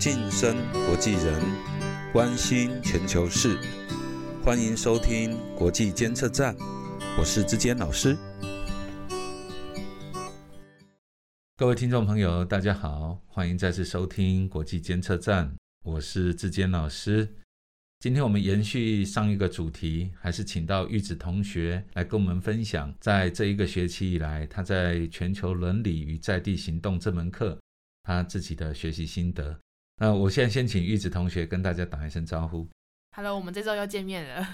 晋升国际人，关心全球事，欢迎收听国际监测站，我是志坚老师。各位听众朋友，大家好，欢迎再次收听国际监测站，我是志坚老师。今天我们延续上一个主题，还是请到玉子同学来跟我们分享，在这一个学期以来，他在全球伦理与在地行动这门课，他自己的学习心得。那我现在先请玉子同学跟大家打一声招呼。Hello，我们这周又见面了。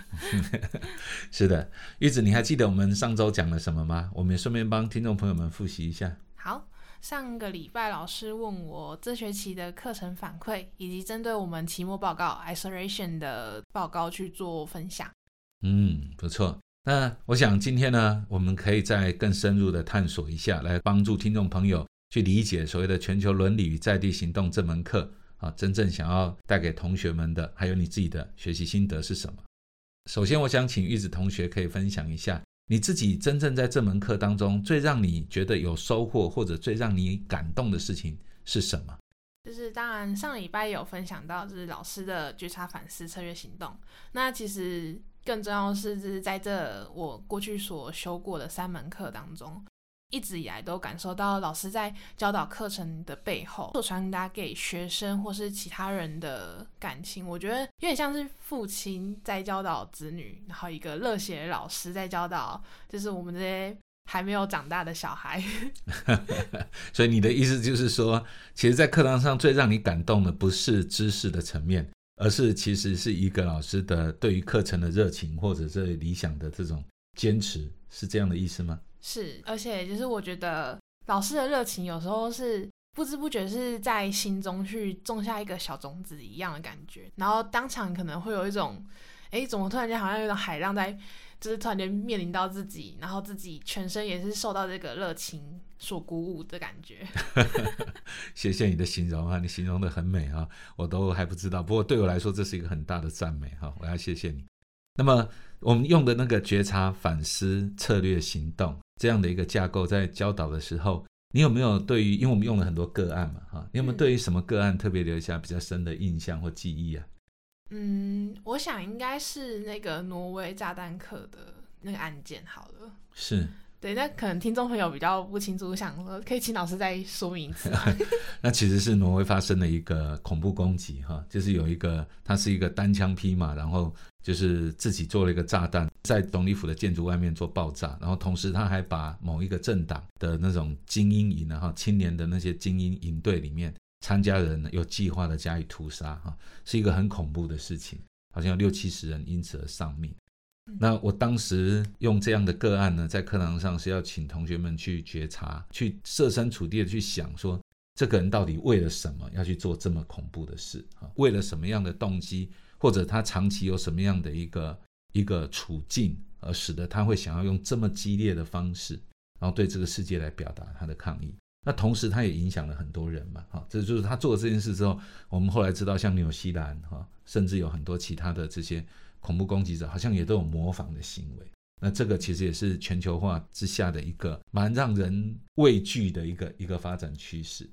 是的，玉子，你还记得我们上周讲了什么吗？我们也顺便帮听众朋友们复习一下。好，上个礼拜老师问我这学期的课程反馈，以及针对我们期末报告 isolation 的报告去做分享。嗯，不错。那我想今天呢，我们可以再更深入的探索一下，来帮助听众朋友去理解所谓的全球伦理与在地行动这门课真正想要带给同学们的，还有你自己的学习心得是什么？首先，我想请玉子同学可以分享一下你自己真正在这门课当中最让你觉得有收获，或者最让你感动的事情是什么？就是当然上礼拜有分享到，就是老师的觉察反思策略行动。那其实更重要的是，就是在这我过去所修过的三门课当中，一直以来都感受到老师在教导课程的背后所传达给学生或是其他人的感情，我觉得有点像是父亲在教导子女，然后一个热血老师在教导，就是我们这些还没有长大的小孩。所以你的意思就是说，其实，在课堂上最让你感动的不是知识的层面，而是其实是一个老师的对于课程的热情，或者是理想的这种坚持，是这样的意思吗？是，而且就是我觉得老师的热情有时候是不知不觉是在心中去种下一个小种子一样的感觉，然后当场可能会有一种，哎，怎么突然间好像有一种海浪在，就是突然间面临到自己，然后自己全身也是受到这个热情所鼓舞的感觉。谢谢你的形容啊，你形容的很美啊，我都还不知道，不过对我来说这是一个很大的赞美哈，我要谢谢你。那么我们用的那个觉察、反思、策略、行动这样的一个架构，在教导的时候，你有没有对于，因为我们用了很多个案嘛哈，你有没有对于什么个案特别留下比较深的印象或记忆啊？嗯，我想应该是那个挪威炸弹客的那个案件好了。是。对，那可能听众朋友比较不清楚，想说可以请老师再说明一次？那其实是挪威发生了一个恐怖攻击，哈，就是有一个他是一个单枪匹马，然后就是自己做了一个炸弹，在总理府的建筑外面做爆炸，然后同时他还把某一个政党的那种精英营，然后青年的那些精英营队里面参加人有计划的加以屠杀，哈，是一个很恐怖的事情，好像有六七十人因此而丧命。那我当时用这样的个案呢，在课堂上是要请同学们去觉察，去设身处地的去想，说这个人到底为了什么要去做这么恐怖的事啊？为了什么样的动机，或者他长期有什么样的一个一个处境，而使得他会想要用这么激烈的方式，然后对这个世界来表达他的抗议。那同时，他也影响了很多人嘛，哈，这就是他做了这件事之后，我们后来知道，像纽西兰哈，甚至有很多其他的这些。恐怖攻击者好像也都有模仿的行为，那这个其实也是全球化之下的一个蛮让人畏惧的一个一个发展趋势。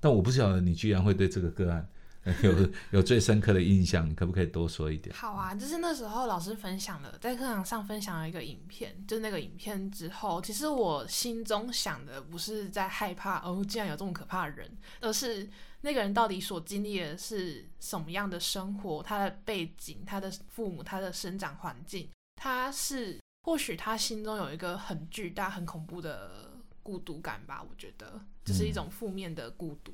但我不晓得你居然会对这个个案 有有最深刻的印象，你可不可以多说一点？好啊，就是那时候老师分享了，在课堂上分享了一个影片，就是那个影片之后，其实我心中想的不是在害怕哦，竟然有这么可怕的人，而是。那个人到底所经历的是什么样的生活？他的背景、他的父母、他的生长环境，他是或许他心中有一个很巨大、很恐怖的孤独感吧？我觉得这是一种负面的孤独，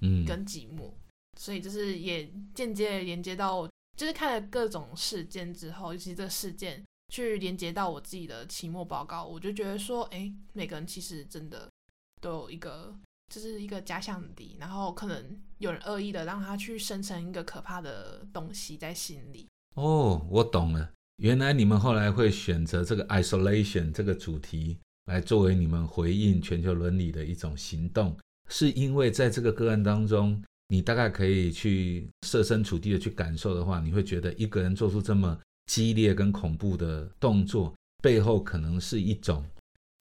嗯，跟寂寞。所以就是也间接连接到，就是看了各种事件之后，尤其这事件去连接到我自己的期末报告，我就觉得说，哎，每个人其实真的都有一个。就是一个假想敌，然后可能有人恶意的让他去生成一个可怕的东西在心里。哦，我懂了，原来你们后来会选择这个 isolation 这个主题来作为你们回应全球伦理的一种行动，是因为在这个个案当中，你大概可以去设身处地的去感受的话，你会觉得一个人做出这么激烈跟恐怖的动作，背后可能是一种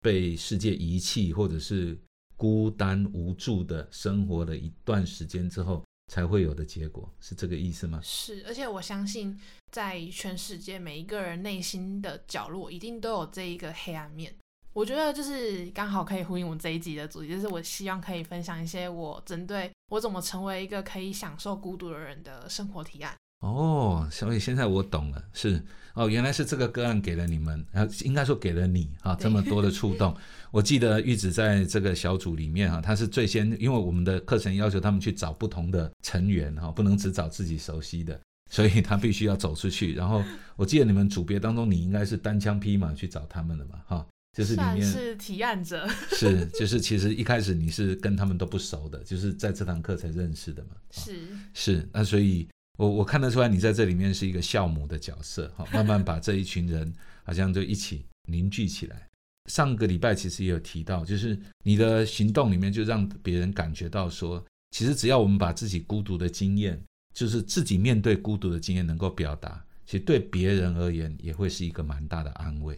被世界遗弃，或者是。孤单无助的生活了一段时间之后，才会有的结果，是这个意思吗？是，而且我相信，在全世界每一个人内心的角落，一定都有这一个黑暗面。我觉得就是刚好可以呼应我们这一集的主题，就是我希望可以分享一些我针对我怎么成为一个可以享受孤独的人的生活提案。哦，所以现在我懂了，是哦，原来是这个个案给了你们，啊，应该说给了你啊，这么多的触动。我记得玉子在这个小组里面哈，他是最先，因为我们的课程要求他们去找不同的成员哈，不能只找自己熟悉的，所以他必须要走出去。然后我记得你们组别当中，你应该是单枪匹马去找他们的嘛，哈。就是里面是提案者，是就是其实一开始你是跟他们都不熟的，就是在这堂课才认识的嘛。是是，那所以我我看得出来你在这里面是一个酵母的角色，哈，慢慢把这一群人好像就一起凝聚起来。上个礼拜其实也有提到，就是你的行动里面就让别人感觉到说，其实只要我们把自己孤独的经验，就是自己面对孤独的经验能够表达，其实对别人而言也会是一个蛮大的安慰。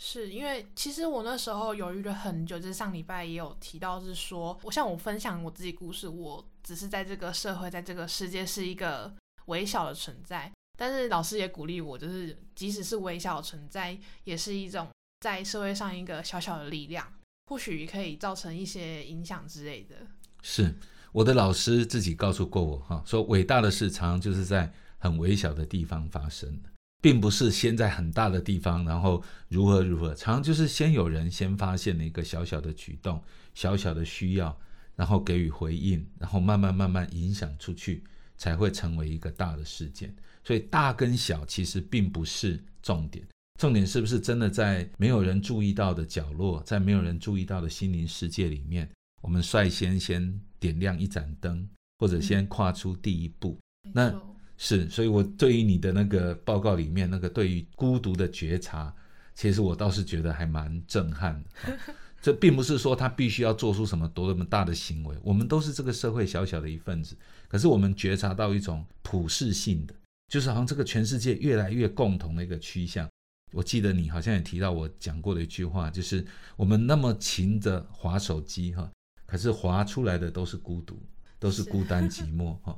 是因为其实我那时候犹豫了很久，就是上礼拜也有提到，是说我像我分享我自己故事，我只是在这个社会，在这个世界是一个微小的存在，但是老师也鼓励我，就是即使是微小的存在，也是一种在社会上一个小小的力量，或许可以造成一些影响之类的。是我的老师自己告诉过我哈，说伟大的事常常就是在很微小的地方发生的。并不是先在很大的地方，然后如何如何，常常就是先有人先发现了一个小小的举动、小小的需要，然后给予回应，然后慢慢慢慢影响出去，才会成为一个大的事件。所以大跟小其实并不是重点，重点是不是真的在没有人注意到的角落，在没有人注意到的心灵世界里面，我们率先先点亮一盏灯，或者先跨出第一步。那。是，所以我对于你的那个报告里面那个对于孤独的觉察，其实我倒是觉得还蛮震撼的。这并不是说他必须要做出什么多么大的行为，我们都是这个社会小小的一份子。可是我们觉察到一种普世性的，就是好像这个全世界越来越共同的一个趋向。我记得你好像也提到我讲过的一句话，就是我们那么勤着划手机哈，可是划出来的都是孤独，都是 孤单寂寞哈。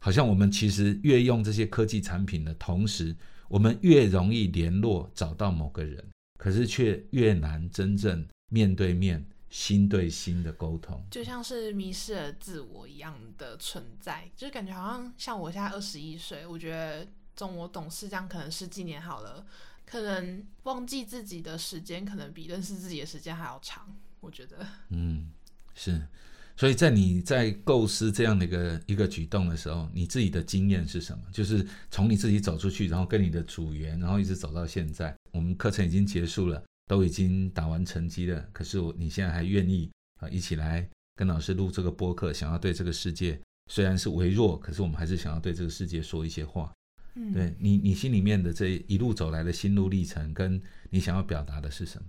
好像我们其实越用这些科技产品的同时，我们越容易联络找到某个人，可是却越难真正面对面、心对心的沟通，就像是迷失了自我一样的存在，就是感觉好像像我现在二十一岁，我觉得从我懂事这样可能十几年好了，可能忘记自己的时间可能比认识自己的时间还要长，我觉得，嗯，是。所以在你在构思这样的一个一个举动的时候，你自己的经验是什么？就是从你自己走出去，然后跟你的组员，然后一直走到现在，我们课程已经结束了，都已经打完成绩了。可是我你现在还愿意啊一起来跟老师录这个播客，想要对这个世界虽然是微弱，可是我们还是想要对这个世界说一些话。嗯，对你你心里面的这一路走来的心路历程，跟你想要表达的是什么？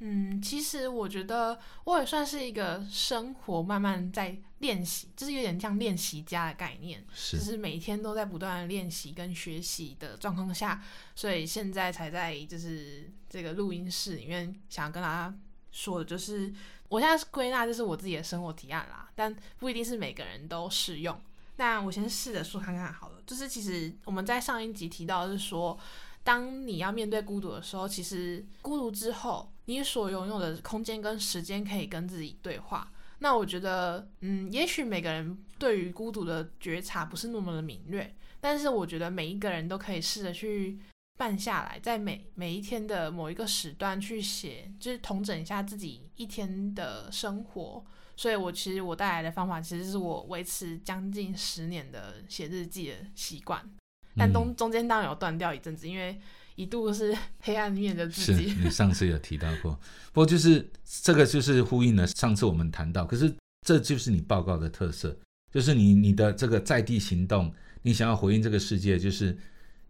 嗯，其实我觉得我也算是一个生活慢慢在练习，就是有点像练习家的概念，就是每天都在不断的练习跟学习的状况下，所以现在才在就是这个录音室里面想要跟大家说的，就是我现在是归纳，就是我自己的生活提案啦，但不一定是每个人都适用。那我先试着说看看好了，就是其实我们在上一集提到是说。当你要面对孤独的时候，其实孤独之后，你所拥有的空间跟时间可以跟自己对话。那我觉得，嗯，也许每个人对于孤独的觉察不是那么的敏锐，但是我觉得每一个人都可以试着去办下来，在每每一天的某一个时段去写，就是统整一下自己一天的生活。所以，我其实我带来的方法，其实是我维持将近十年的写日记的习惯。但中中间当然有断掉一阵子，因为一度是 黑暗面的自己。是你上次有提到过，不过就是这个就是呼应了上次我们谈到，可是这就是你报告的特色，就是你你的这个在地行动，你想要回应这个世界，就是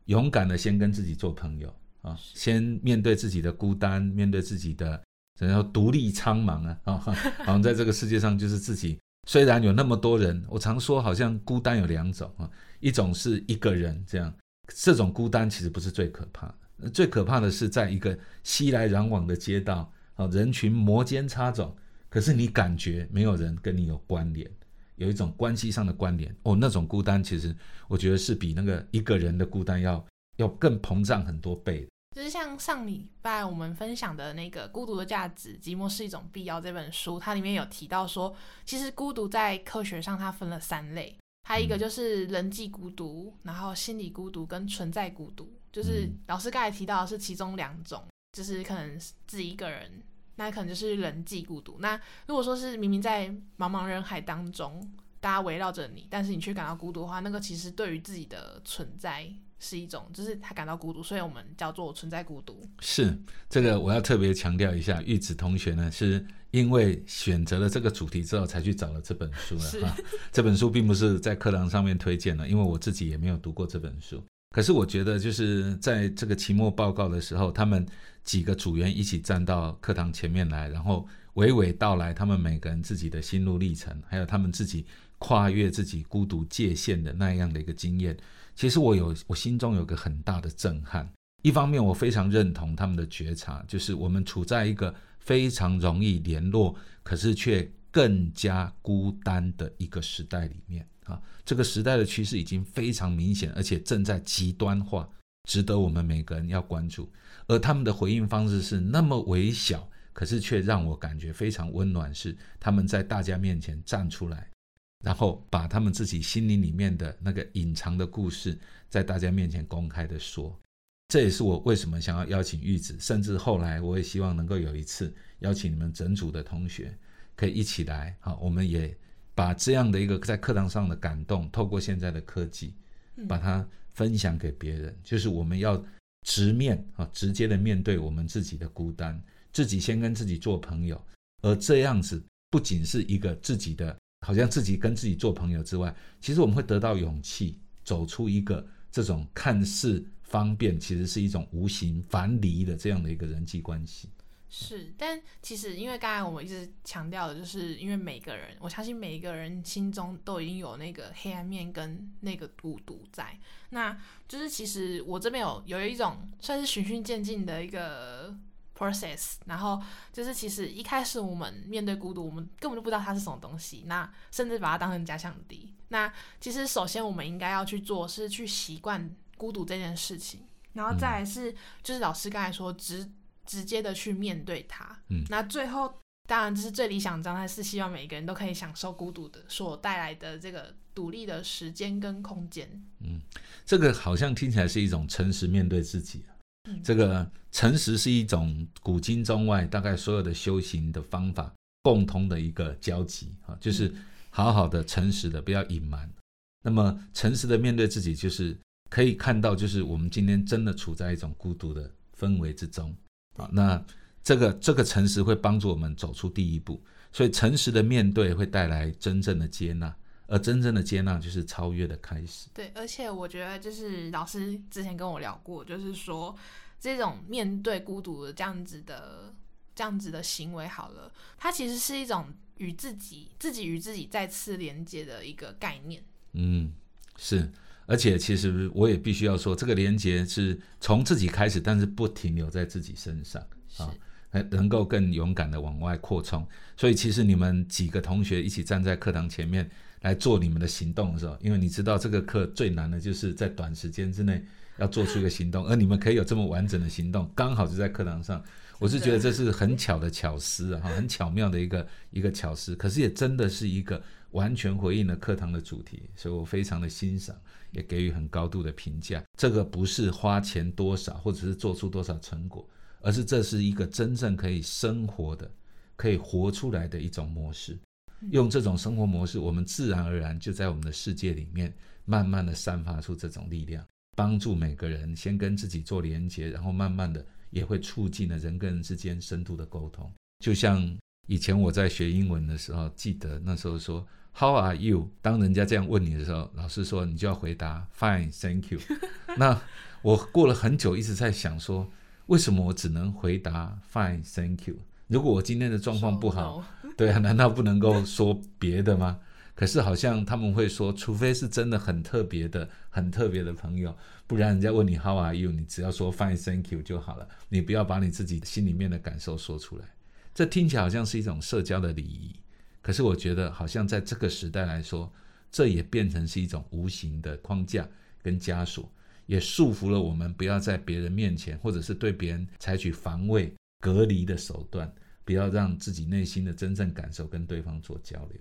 勇敢的先跟自己做朋友啊，先面对自己的孤单，面对自己的然后独立苍茫啊啊，好像在这个世界上就是自己。虽然有那么多人，我常说好像孤单有两种啊。一种是一个人这样，这种孤单其实不是最可怕的，最可怕的是在一个熙来攘往的街道啊，人群摩肩擦踵，可是你感觉没有人跟你有关联，有一种关系上的关联。哦，那种孤单其实我觉得是比那个一个人的孤单要要更膨胀很多倍。就是像上礼拜我们分享的那个《孤独的价值：寂寞是一种必要》这本书，它里面有提到说，其实孤独在科学上它分了三类，它一个就是人际孤独，然后心理孤独跟存在孤独。就是老师刚才提到的是其中两种，就是可能自己一个人，那可能就是人际孤独。那如果说是明明在茫茫人海当中，大家围绕着你，但是你却感到孤独的话，那个其实对于自己的存在。是一种，就是他感到孤独，所以我们叫做存在孤独。是这个，我要特别强调一下，玉子同学呢，是因为选择了这个主题之后，才去找了这本书的哈。这本书并不是在课堂上面推荐的，因为我自己也没有读过这本书。可是我觉得，就是在这个期末报告的时候，他们几个组员一起站到课堂前面来，然后娓娓道来他们每个人自己的心路历程，还有他们自己跨越自己孤独界限的那样的一个经验。其实我有，我心中有个很大的震撼。一方面，我非常认同他们的觉察，就是我们处在一个非常容易联络，可是却更加孤单的一个时代里面啊。这个时代的趋势已经非常明显，而且正在极端化，值得我们每个人要关注。而他们的回应方式是那么微小，可是却让我感觉非常温暖，是他们在大家面前站出来。然后把他们自己心灵里面的那个隐藏的故事，在大家面前公开的说，这也是我为什么想要邀请玉子，甚至后来我也希望能够有一次邀请你们整组的同学，可以一起来，好，我们也把这样的一个在课堂上的感动，透过现在的科技，把它分享给别人，就是我们要直面啊，直接的面对我们自己的孤单，自己先跟自己做朋友，而这样子不仅是一个自己的。好像自己跟自己做朋友之外，其实我们会得到勇气，走出一个这种看似方便，其实是一种无形樊篱的这样的一个人际关系。是，但其实因为刚才我们一直强调的，就是因为每个人，我相信每一个人心中都已经有那个黑暗面跟那个孤独在。那就是其实我这边有有一种算是循序渐进的一个。process，然后就是其实一开始我们面对孤独，我们根本就不知道它是什么东西，那甚至把它当成假想敌。那其实首先我们应该要去做是去习惯孤独这件事情，然后再来是就是老师刚才说直直接的去面对它。嗯，那最后当然这是最理想状态，是希望每一个人都可以享受孤独的所带来的这个独立的时间跟空间。嗯，这个好像听起来是一种诚实面对自己。这个诚实是一种古今中外大概所有的修行的方法共通的一个交集啊，就是好好的诚实的，不要隐瞒。那么诚实的面对自己，就是可以看到，就是我们今天真的处在一种孤独的氛围之中啊。那这个这个诚实会帮助我们走出第一步，所以诚实的面对会带来真正的接纳。而真正的接纳就是超越的开始。对，而且我觉得就是老师之前跟我聊过，就是说这种面对孤独的这样子的这样子的行为，好了，它其实是一种与自己自己与自己再次连接的一个概念。嗯，是，而且其实我也必须要说，这个连接是从自己开始，但是不停留在自己身上啊，能够更勇敢的往外扩充。所以其实你们几个同学一起站在课堂前面。来做你们的行动的时候，因为你知道这个课最难的就是在短时间之内要做出一个行动，而你们可以有这么完整的行动，刚好就在课堂上。我是觉得这是很巧的巧思啊，很巧妙的一个一个巧思。可是也真的是一个完全回应了课堂的主题，所以我非常的欣赏，也给予很高度的评价。这个不是花钱多少，或者是做出多少成果，而是这是一个真正可以生活的、可以活出来的一种模式。用这种生活模式，我们自然而然就在我们的世界里面，慢慢的散发出这种力量，帮助每个人先跟自己做连接，然后慢慢的也会促进了人跟人之间深度的沟通。就像以前我在学英文的时候，记得那时候说 How are you？当人家这样问你的时候，老师说你就要回答 Fine，Thank you。那我过了很久一直在想说，为什么我只能回答 Fine，Thank you？如果我今天的状况不好，对啊，难道不能够说别的吗？可是好像他们会说，除非是真的很特别的、很特别的朋友，不然人家问你 How are you，你只要说 Fine, Thank you 就好了。你不要把你自己心里面的感受说出来。这听起来好像是一种社交的礼仪，可是我觉得好像在这个时代来说，这也变成是一种无形的框架跟枷锁，也束缚了我们不要在别人面前，或者是对别人采取防卫、隔离的手段，不要让自己内心的真正感受跟对方做交流。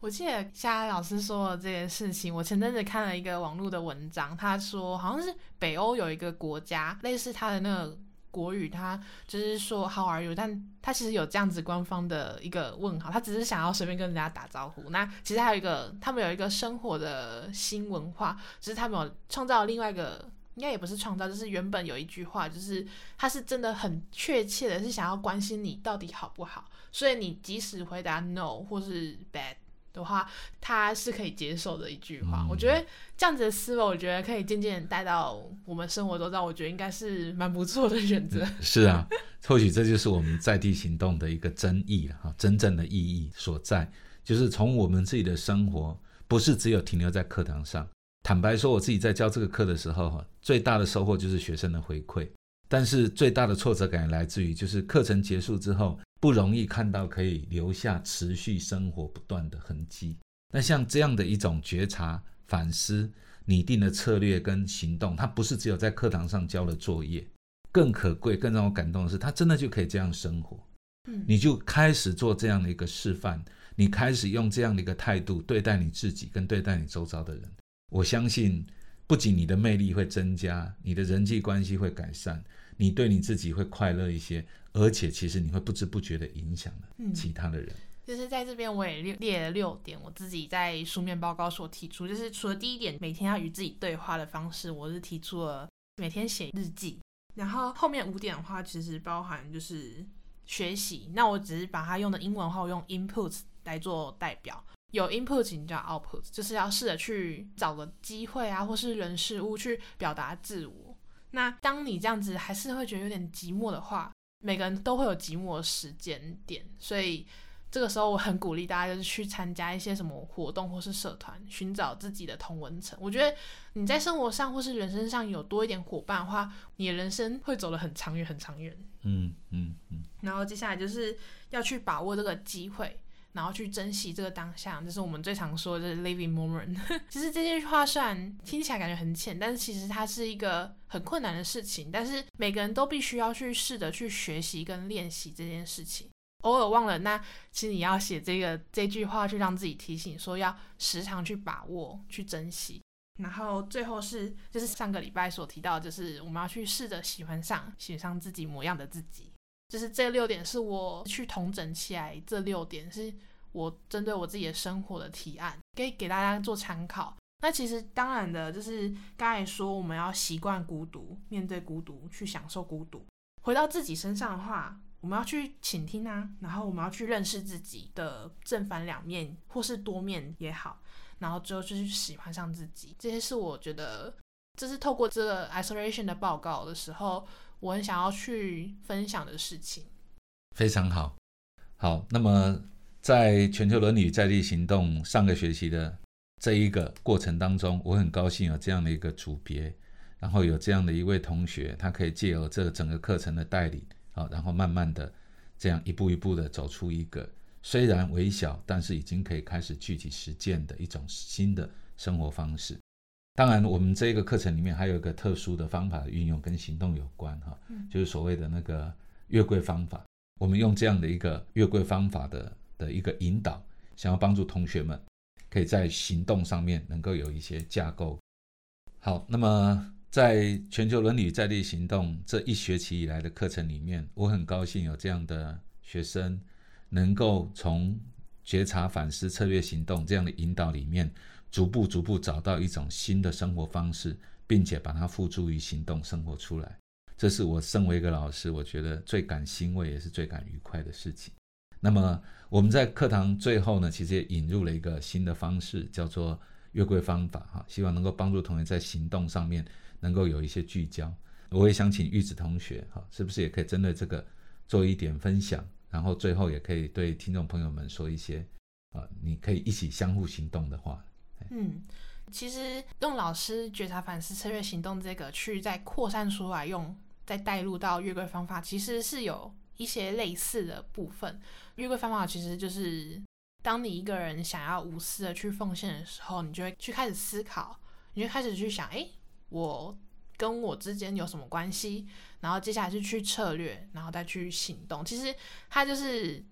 我记得夏老师说的这件事情，我前阵子看了一个网络的文章，他说好像是北欧有一个国家，类似他的那个国语，他就是说 How are you？但他其实有这样子官方的一个问号，他只是想要随便跟人家打招呼。那其实还有一个，他们有一个生活的新文化，只是他们有创造另外一个，应该也不是创造，就是原本有一句话，就是他是真的很确切的是想要关心你到底好不好，所以你即使回答 no 或是 bad。的话，他是可以接受的一句话。我觉得这样子的思维，我觉得可以渐渐带到我们生活中，让我觉得应该是蛮不错的选择。是啊，或许这就是我们在地行动的一个真意了哈，真正的意义所在，就是从我们自己的生活，不是只有停留在课堂上。坦白说，我自己在教这个课的时候，哈，最大的收获就是学生的回馈，但是最大的挫折感来自于，就是课程结束之后。不容易看到可以留下持续生活不断的痕迹。那像这样的一种觉察、反思、拟定的策略跟行动，它不是只有在课堂上交了作业，更可贵、更让我感动的是，他真的就可以这样生活。嗯，你就开始做这样的一个示范，你开始用这样的一个态度对待你自己跟对待你周遭的人。我相信，不仅你的魅力会增加，你的人际关系会改善，你对你自己会快乐一些。而且，其实你会不知不觉的影响了其他的人。就是在这边，我也列列了六点，我自己在书面报告所提出。就是除了第一点，每天要与自己对话的方式，我是提出了每天写日记。然后后面五点的话，其实包含就是学习。那我只是把它用的英文话，用 input 来做代表。有 input，你叫 output，就是要试着去找个机会啊，或是人事物去表达自我。那当你这样子还是会觉得有点寂寞的话，每个人都会有寂寞的时间点，所以这个时候我很鼓励大家就是去参加一些什么活动或是社团，寻找自己的同文层。我觉得你在生活上或是人生上有多一点伙伴的话，你的人生会走得很长远，很长远。嗯嗯嗯。然后接下来就是要去把握这个机会。然后去珍惜这个当下，这是我们最常说的 living moment。其实这句话虽然听起来感觉很浅，但是其实它是一个很困难的事情。但是每个人都必须要去试着去学习跟练习这件事情。偶尔忘了，那其实你要写这个这句话，去让自己提醒，说要时常去把握、去珍惜。然后最后是，就是上个礼拜所提到，就是我们要去试着喜欢上、喜欢上自己模样的自己。就是这六点是我去统整起来，这六点是我针对我自己的生活的提案，可以给大家做参考。那其实当然的，就是刚才说我们要习惯孤独，面对孤独，去享受孤独。回到自己身上的话，我们要去倾听啊，然后我们要去认识自己的正反两面，或是多面也好，然后最后就是喜欢上自己。这些是我觉得，这是透过这个 isolation 的报告的时候。我很想要去分享的事情，非常好。好，那么在全球伦理在地行动上个学期的这一个过程当中，我很高兴有这样的一个组别，然后有这样的一位同学，他可以借由这整个课程的带领，啊，然后慢慢的这样一步一步的走出一个虽然微小，但是已经可以开始具体实践的一种新的生活方式。当然，我们这个课程里面还有一个特殊的方法的运用，跟行动有关哈，就是所谓的那个月桂方法。我们用这样的一个月桂方法的的一个引导，想要帮助同学们可以在行动上面能够有一些架构。好，那么在全球伦理在地行动这一学期以来的课程里面，我很高兴有这样的学生能够从觉察、反思、策略、行动这样的引导里面。逐步逐步找到一种新的生活方式，并且把它付诸于行动生活出来，这是我身为一个老师，我觉得最感欣慰也是最感愉快的事情。那么我们在课堂最后呢，其实也引入了一个新的方式，叫做月桂方法哈，希望能够帮助同学在行动上面能够有一些聚焦。我也想请玉子同学哈，是不是也可以针对这个做一点分享，然后最后也可以对听众朋友们说一些啊，你可以一起相互行动的话。嗯，其实用老师觉察、反思、策略、行动这个去再扩散出来，用再带入到月桂方法，其实是有一些类似的部分。月桂方法其实就是当你一个人想要无私的去奉献的时候，你就会去开始思考，你就开始去想，哎，我跟我之间有什么关系？然后接下来是去策略，然后再去行动。其实它就是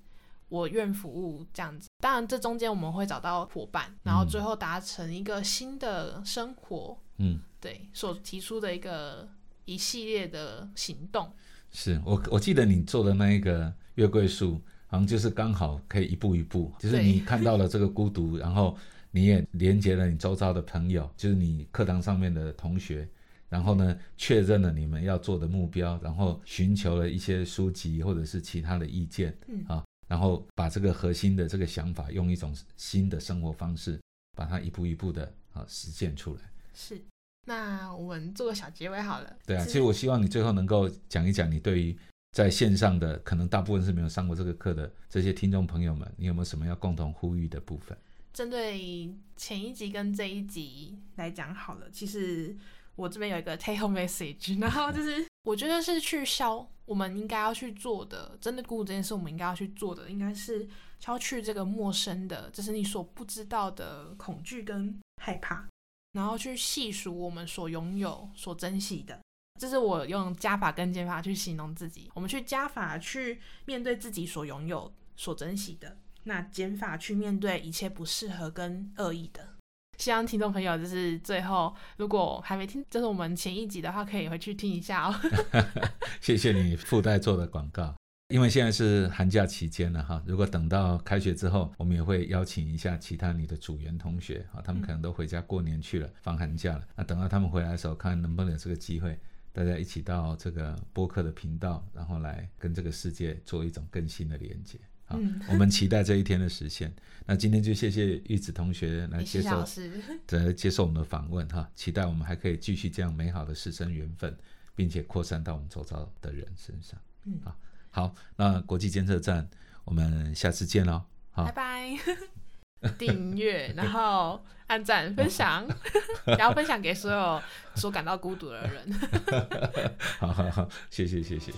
我愿服务这样子。当然，这中间我们会找到伙伴，然后最后达成一个新的生活。嗯，对，所提出的一个一系列的行动。是我我记得你做的那一个月桂树。好像就是刚好可以一步一步，就是你 看到了这个孤独，然后你也连接了你周遭的朋友，就是你课堂上面的同学，然后呢确认了你们要做的目标，然后寻求了一些书籍或者是其他的意见，嗯啊，然后把这个核心的这个想法用一种新的生活方式，把它一步一步的啊实践出来。是，那我们做个小结尾好了。对啊，其实我希望你最后能够讲一讲你对于。在线上的可能大部分是没有上过这个课的这些听众朋友们，你有没有什么要共同呼吁的部分？针对前一集跟这一集来讲好了，其实我这边有一个 take home message，然后就是我觉得是去消我们应该要去做的，真的顾这件事，我们应该要去做的，应该是消去这个陌生的，就是你所不知道的恐惧跟害怕，然后去细数我们所拥有、所珍惜的。这是我用加法跟减法去形容自己。我们去加法去面对自己所拥有、所珍惜的；那减法去面对一切不适合跟恶意的。希望听众朋友就是最后，如果还没听，就是我们前一集的话，可以回去听一下哦。谢谢你附带做的广告。因为现在是寒假期间了哈，如果等到开学之后，我们也会邀请一下其他你的组员同学啊，他们可能都回家过年去了，放寒假了。那等到他们回来的时候，看能不能有这个机会。大家一起到这个播客的频道，然后来跟这个世界做一种更新的连接。好，我们期待这一天的实现。那今天就谢谢玉子同学来接受，来接受我们的访问哈。期待我们还可以继续这样美好的师生缘分，并且扩散到我们周遭的人身上。嗯，好，好，那国际监测站，我们下次见喽。好，拜拜。订阅，然后按赞、分享，然后分享给所有所感到孤独的人。好好好，谢谢谢谢。